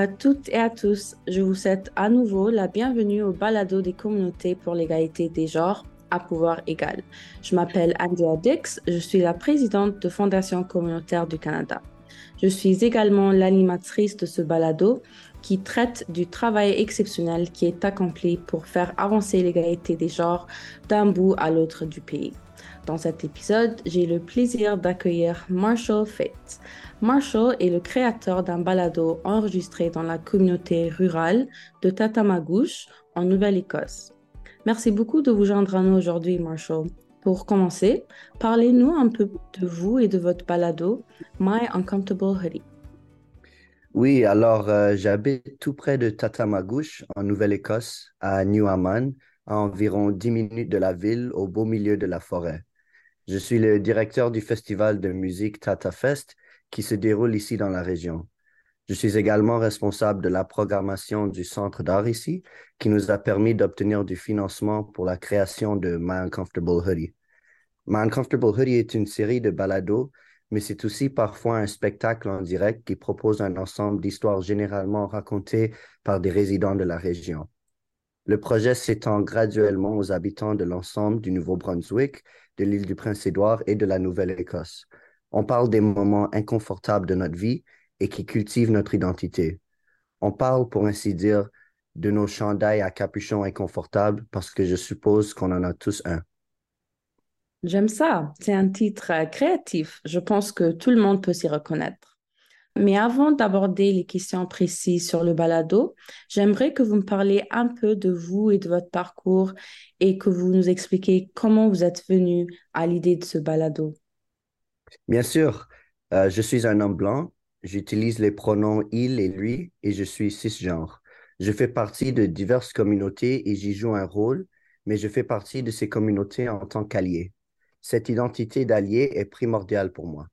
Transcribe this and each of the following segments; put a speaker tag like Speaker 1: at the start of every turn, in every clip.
Speaker 1: À toutes et à tous. Je vous souhaite à nouveau la bienvenue au balado des communautés pour l'égalité des genres à pouvoir égal. Je m'appelle Andrea Dix, je suis la présidente de Fondation communautaire du Canada. Je suis également l'animatrice de ce balado qui traite du travail exceptionnel qui est accompli pour faire avancer l'égalité des genres d'un bout à l'autre du pays. Dans cet épisode, j'ai le plaisir d'accueillir Marshall Fate. Marshall est le créateur d'un balado enregistré dans la communauté rurale de Tatamagouche en Nouvelle-Écosse. Merci beaucoup de vous joindre à nous aujourd'hui, Marshall. Pour commencer, parlez-nous un peu de vous et de votre balado My Uncomfortable Hoodie.
Speaker 2: Oui, alors euh, j'habite tout près de Tatamagouche, en Nouvelle-Écosse, à New Amman, à environ 10 minutes de la ville, au beau milieu de la forêt. Je suis le directeur du festival de musique Tata Fest qui se déroule ici dans la région. Je suis également responsable de la programmation du Centre d'art ici, qui nous a permis d'obtenir du financement pour la création de My Uncomfortable Hoodie. My Uncomfortable Hoodie est une série de balados mais c'est aussi parfois un spectacle en direct qui propose un ensemble d'histoires généralement racontées par des résidents de la région. Le projet s'étend graduellement aux habitants de l'ensemble du Nouveau-Brunswick, de l'île du Prince-Édouard et de la Nouvelle-Écosse. On parle des moments inconfortables de notre vie et qui cultivent notre identité. On parle, pour ainsi dire, de nos chandails à capuchon inconfortables parce que je suppose qu'on en a tous un.
Speaker 1: J'aime ça. C'est un titre euh, créatif. Je pense que tout le monde peut s'y reconnaître. Mais avant d'aborder les questions précises sur le balado, j'aimerais que vous me parliez un peu de vous et de votre parcours et que vous nous expliquiez comment vous êtes venu à l'idée de ce balado.
Speaker 2: Bien sûr, euh, je suis un homme blanc. J'utilise les pronoms il et lui et je suis cisgenre. Je fais partie de diverses communautés et j'y joue un rôle, mais je fais partie de ces communautés en tant qu'allié. Cette identité d'allié est primordiale pour moi.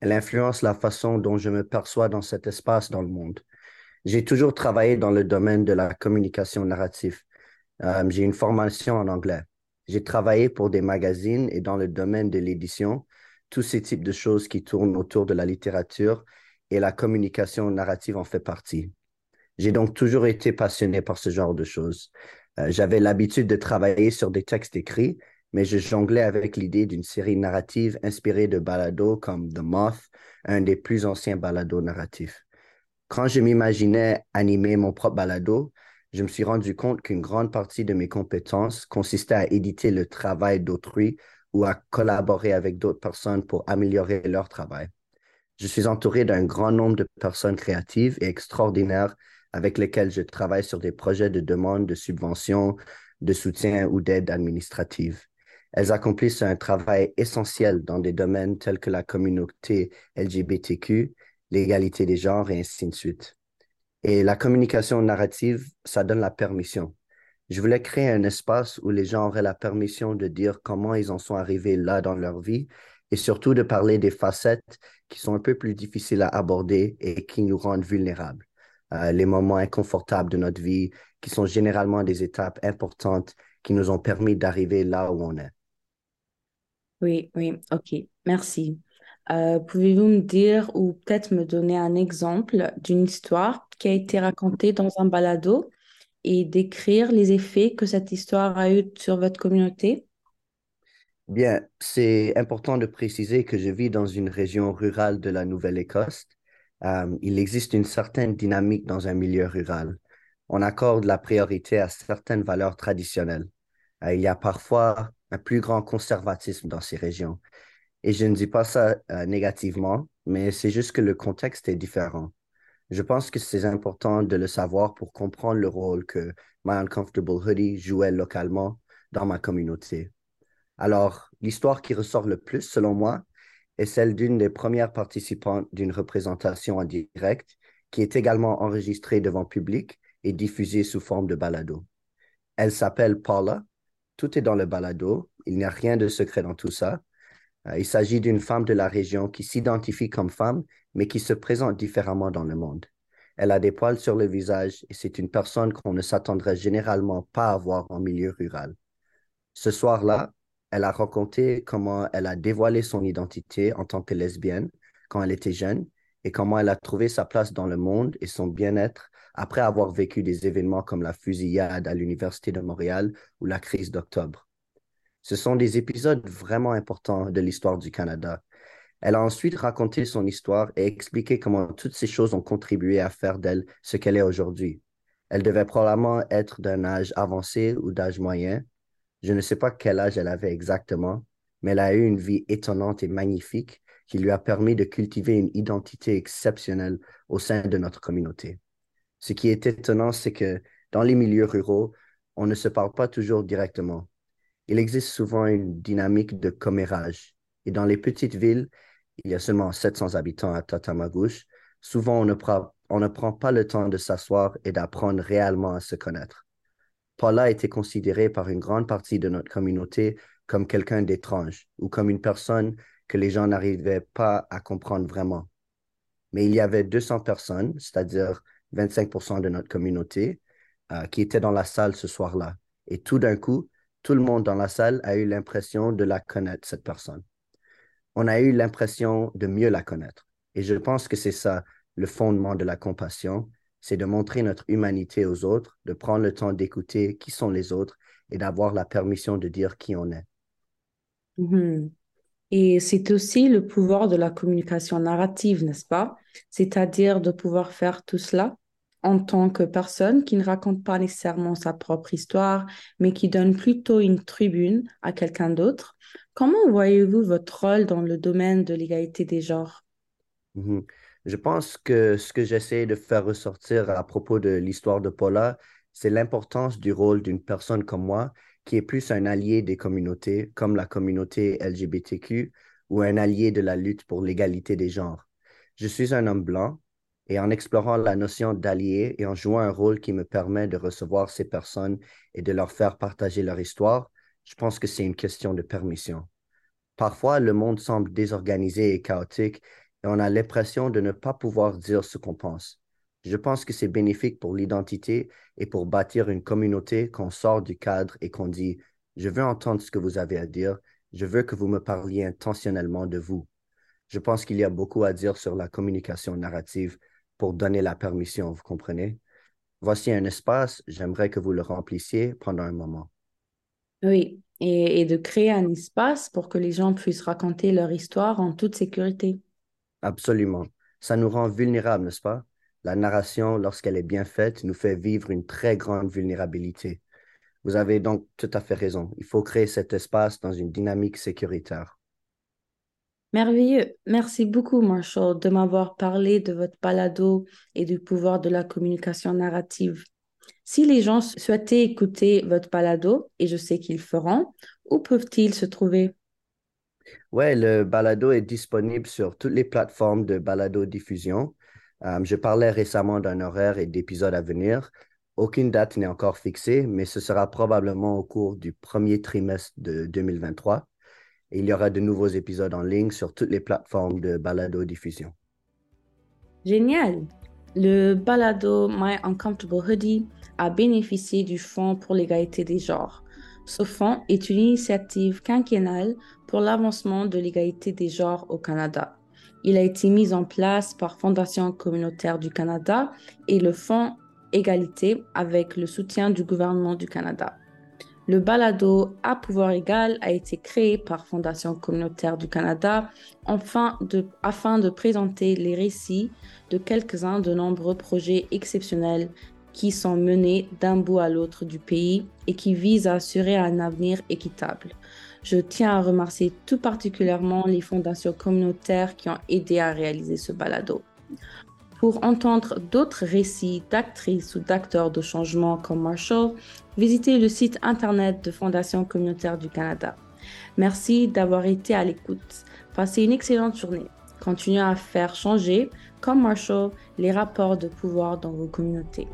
Speaker 2: Elle influence la façon dont je me perçois dans cet espace dans le monde. J'ai toujours travaillé dans le domaine de la communication narrative. Euh, j'ai une formation en anglais. J'ai travaillé pour des magazines et dans le domaine de l'édition, tous ces types de choses qui tournent autour de la littérature et la communication narrative en fait partie. J'ai donc toujours été passionné par ce genre de choses. Euh, j'avais l'habitude de travailler sur des textes écrits mais je jonglais avec l'idée d'une série narrative inspirée de balados comme The Moth, un des plus anciens balados narratifs. Quand je m'imaginais animer mon propre balado, je me suis rendu compte qu'une grande partie de mes compétences consistait à éditer le travail d'autrui ou à collaborer avec d'autres personnes pour améliorer leur travail. Je suis entouré d'un grand nombre de personnes créatives et extraordinaires avec lesquelles je travaille sur des projets de demande de subventions, de soutien ou d'aide administrative. Elles accomplissent un travail essentiel dans des domaines tels que la communauté LGBTQ, l'égalité des genres et ainsi de suite. Et la communication narrative, ça donne la permission. Je voulais créer un espace où les gens auraient la permission de dire comment ils en sont arrivés là dans leur vie et surtout de parler des facettes qui sont un peu plus difficiles à aborder et qui nous rendent vulnérables. Euh, les moments inconfortables de notre vie, qui sont généralement des étapes importantes qui nous ont permis d'arriver là où on est.
Speaker 1: Oui, oui, ok, merci. Euh, pouvez-vous me dire ou peut-être me donner un exemple d'une histoire qui a été racontée dans un balado et décrire les effets que cette histoire a eu sur votre communauté?
Speaker 2: Bien, c'est important de préciser que je vis dans une région rurale de la Nouvelle-Écosse. Euh, il existe une certaine dynamique dans un milieu rural. On accorde la priorité à certaines valeurs traditionnelles. Euh, il y a parfois un plus grand conservatisme dans ces régions. Et je ne dis pas ça euh, négativement, mais c'est juste que le contexte est différent. Je pense que c'est important de le savoir pour comprendre le rôle que My Uncomfortable Hoodie jouait localement dans ma communauté. Alors, l'histoire qui ressort le plus, selon moi, est celle d'une des premières participantes d'une représentation en direct qui est également enregistrée devant public et diffusée sous forme de balado. Elle s'appelle Paula tout est dans le balado. Il n'y a rien de secret dans tout ça. Euh, il s'agit d'une femme de la région qui s'identifie comme femme, mais qui se présente différemment dans le monde. Elle a des poils sur le visage et c'est une personne qu'on ne s'attendrait généralement pas à voir en milieu rural. Ce soir-là, elle a raconté comment elle a dévoilé son identité en tant que lesbienne quand elle était jeune et comment elle a trouvé sa place dans le monde et son bien-être après avoir vécu des événements comme la fusillade à l'Université de Montréal ou la crise d'octobre. Ce sont des épisodes vraiment importants de l'histoire du Canada. Elle a ensuite raconté son histoire et expliqué comment toutes ces choses ont contribué à faire d'elle ce qu'elle est aujourd'hui. Elle devait probablement être d'un âge avancé ou d'âge moyen. Je ne sais pas quel âge elle avait exactement, mais elle a eu une vie étonnante et magnifique qui lui a permis de cultiver une identité exceptionnelle au sein de notre communauté. Ce qui est étonnant, c'est que dans les milieux ruraux, on ne se parle pas toujours directement. Il existe souvent une dynamique de commérage. Et dans les petites villes, il y a seulement 700 habitants à Tatamagouche, souvent on ne, prend, pas le temps de s'asseoir et d'apprendre réellement à se connaître. Paula était considérée par une grande partie de notre communauté comme quelqu'un d'étrange ou comme une personne que les gens n'arrivaient pas à comprendre vraiment. Mais il y avait 200 personnes, c'est-à-dire 25 de notre communauté, euh, qui était dans la salle ce soir-là. Et tout d'un coup, tout le monde dans la salle a eu l'impression de la connaître, cette personne. On a eu l'impression de mieux la connaître. Et je pense que c'est ça le fondement de la compassion, c'est de montrer notre humanité aux autres, de prendre le temps d'écouter qui sont les autres et d'avoir la permission de dire qui on est.
Speaker 1: Mhm. Et c'est aussi le pouvoir de la communication narrative, n'est-ce pas? C'est-à-dire de pouvoir faire tout cela en tant que personne qui ne raconte pas nécessairement sa propre histoire, mais qui donne plutôt une tribune à quelqu'un d'autre. Comment voyez-vous votre rôle dans le domaine de l'égalité des genres?
Speaker 2: Mhm. Je pense que ce que j'essaie de faire ressortir à propos de l'histoire de Paula, c'est l'importance du rôle d'une personne comme moi, qui est plus un allié des communautés, comme la communauté LGBTQ, ou un allié de la lutte pour l'égalité des genres. Je suis un homme blanc et en explorant la notion d'allié et en jouant un rôle qui me permet de recevoir ces personnes et de leur faire partager leur histoire, je pense que c'est une question de permission. Parfois, le monde semble désorganisé et chaotique et on a l'impression de ne pas pouvoir dire ce qu'on pense. Je pense que c'est bénéfique pour l'identité et pour bâtir une communauté qu'on sort du cadre et qu'on dit Je veux entendre ce que vous avez à dire, je veux que vous me parliez intentionnellement de vous. Je pense qu'il y a beaucoup à dire sur la communication narrative pour donner la permission, vous comprenez? Voici un espace, j'aimerais que vous le remplissiez pendant un moment.
Speaker 1: Oui, et, de créer un espace pour que les gens puissent raconter leur histoire en toute sécurité.
Speaker 2: Absolument. Ça nous rend vulnérables, n'est-ce pas? La narration, lorsqu'elle est bien faite, nous fait vivre une très grande vulnérabilité. Vous avez donc tout à fait raison. Il faut créer cet espace dans une dynamique sécuritaire.
Speaker 1: Merveilleux. Merci beaucoup, Marshall, de m'avoir parlé de votre balado et du pouvoir de la communication narrative. Si les gens souhaitaient écouter votre balado, et je sais qu'ils feront, où peuvent-ils se trouver?
Speaker 2: Oui, le balado est disponible sur toutes les plateformes de balado-diffusion. Euh, je parlais récemment d'un horaire et d'épisodes à venir. Aucune date n'est encore fixée, mais ce sera probablement au cours du premier trimestre de 2023 il y aura de nouveaux épisodes en ligne sur toutes les plateformes de balado-diffusion.
Speaker 1: Génial! Le balado My Uncomfortable Hoodie a bénéficié du Fonds pour l'égalité des genres. Ce fonds est une initiative quinquennale pour l'avancement de l'égalité des genres au Canada. Il a été mis en place par Fondation communautaire du Canada et le Fonds Égalité avec le soutien du gouvernement du Canada. Le balado à pouvoir égal a été créé par Fondation communautaire du Canada afin de présenter les récits de quelques-uns de nombreux projets exceptionnels qui sont menés d'un bout à l'autre du pays et qui visent à assurer un avenir équitable. Je tiens à remercier tout particulièrement les fondations communautaires qui ont aidé à réaliser ce balado. Pour entendre d'autres récits d'actrices ou d'acteurs de changement comme Marshall, visitez le site internet de Fondation communautaire du Canada. Merci d'avoir été à l'écoute. Passez une excellente journée. Continuez à faire changer, comme Marshall, les rapports de pouvoir dans vos communautés.